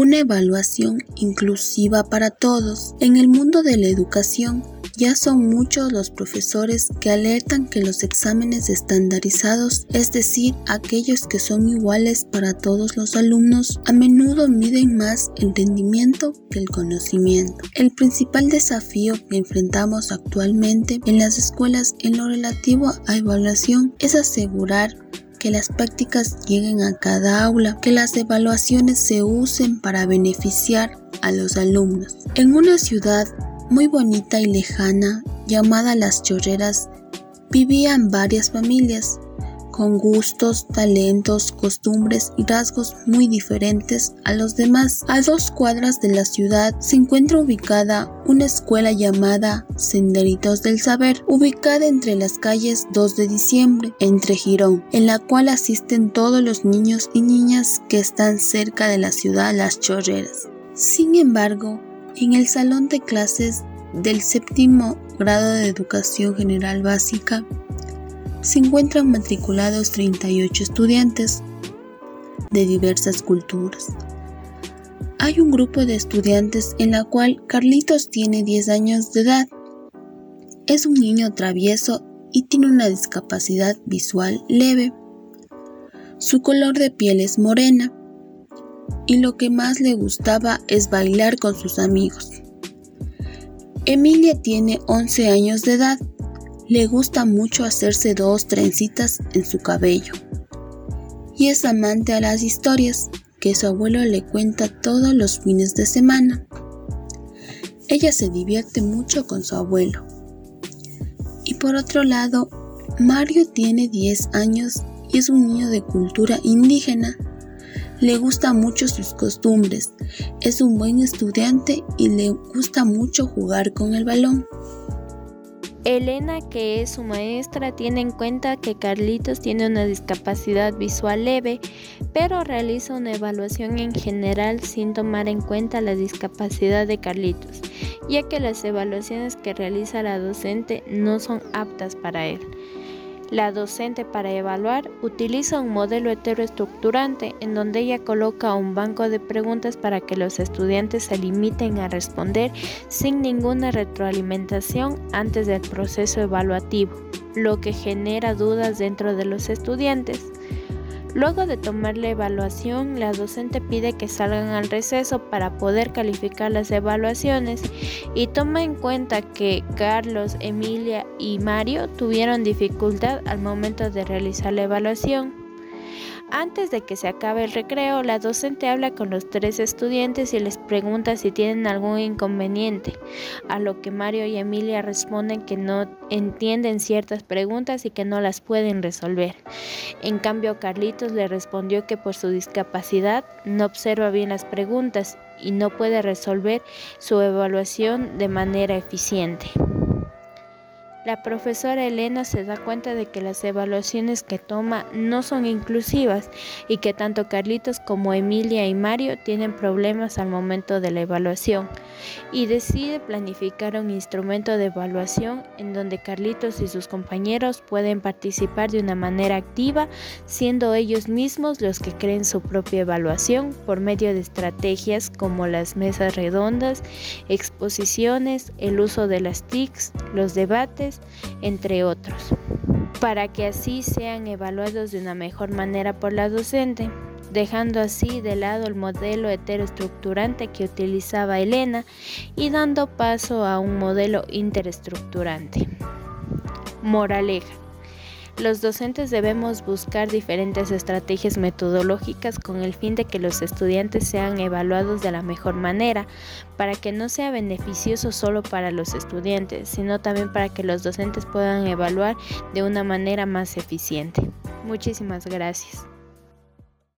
una evaluación inclusiva para todos. En el mundo de la educación, ya son muchos los profesores que alertan que los exámenes estandarizados, es decir, aquellos que son iguales para todos los alumnos, a menudo miden más el rendimiento que el conocimiento. El principal desafío que enfrentamos actualmente en las escuelas en lo relativo a evaluación es asegurar que las prácticas lleguen a cada aula, que las evaluaciones se usen para beneficiar a los alumnos. En una ciudad muy bonita y lejana, llamada Las Chorreras, vivían varias familias, con gustos, talentos, costumbres y rasgos muy diferentes a los demás. A dos cuadras de la ciudad se encuentra ubicada una escuela llamada Senderitos del Saber, ubicada entre las calles 2 de diciembre, entre Girón, en la cual asisten todos los niños y niñas que están cerca de la ciudad Las Chorreras. Sin embargo, en el salón de clases del séptimo grado de educación general básica se encuentran matriculados 38 estudiantes de diversas culturas. Hay un grupo de estudiantes en la cual Carlitos tiene 10 años de edad. Es un niño travieso y tiene una discapacidad visual leve. Su color de piel es morena y lo que más le gustaba es bailar con sus amigos. Emilia tiene 11 años de edad. Le gusta mucho hacerse dos trencitas en su cabello. Y es amante a las historias que su abuelo le cuenta todos los fines de semana. Ella se divierte mucho con su abuelo. Y por otro lado, Mario tiene 10 años y es un niño de cultura indígena le gusta mucho sus costumbres, es un buen estudiante y le gusta mucho jugar con el balón. Elena, que es su maestra, tiene en cuenta que Carlitos tiene una discapacidad visual leve, pero realiza una evaluación en general sin tomar en cuenta la discapacidad de Carlitos, ya que las evaluaciones que realiza la docente no son aptas para él. La docente para evaluar utiliza un modelo heteroestructurante en donde ella coloca un banco de preguntas para que los estudiantes se limiten a responder sin ninguna retroalimentación antes del proceso evaluativo, lo que genera dudas dentro de los estudiantes. Luego de tomar la evaluación, la docente pide que salgan al receso para poder calificar las evaluaciones y toma en cuenta que Carlos, Emilia y Mario tuvieron dificultad al momento de realizar la evaluación. Antes de que se acabe el recreo, la docente habla con los tres estudiantes y les pregunta si tienen algún inconveniente, a lo que Mario y Emilia responden que no entienden ciertas preguntas y que no las pueden resolver. En cambio, Carlitos le respondió que por su discapacidad no observa bien las preguntas y no puede resolver su evaluación de manera eficiente. La profesora Elena se da cuenta de que las evaluaciones que toma no son inclusivas y que tanto Carlitos como Emilia y Mario tienen problemas al momento de la evaluación y decide planificar un instrumento de evaluación en donde Carlitos y sus compañeros pueden participar de una manera activa, siendo ellos mismos los que creen su propia evaluación por medio de estrategias como las mesas redondas, exposiciones, el uso de las TICs, los debates, entre otros, para que así sean evaluados de una mejor manera por la docente, dejando así de lado el modelo heteroestructurante que utilizaba Elena y dando paso a un modelo interestructurante. Moraleja. Los docentes debemos buscar diferentes estrategias metodológicas con el fin de que los estudiantes sean evaluados de la mejor manera, para que no sea beneficioso solo para los estudiantes, sino también para que los docentes puedan evaluar de una manera más eficiente. Muchísimas gracias.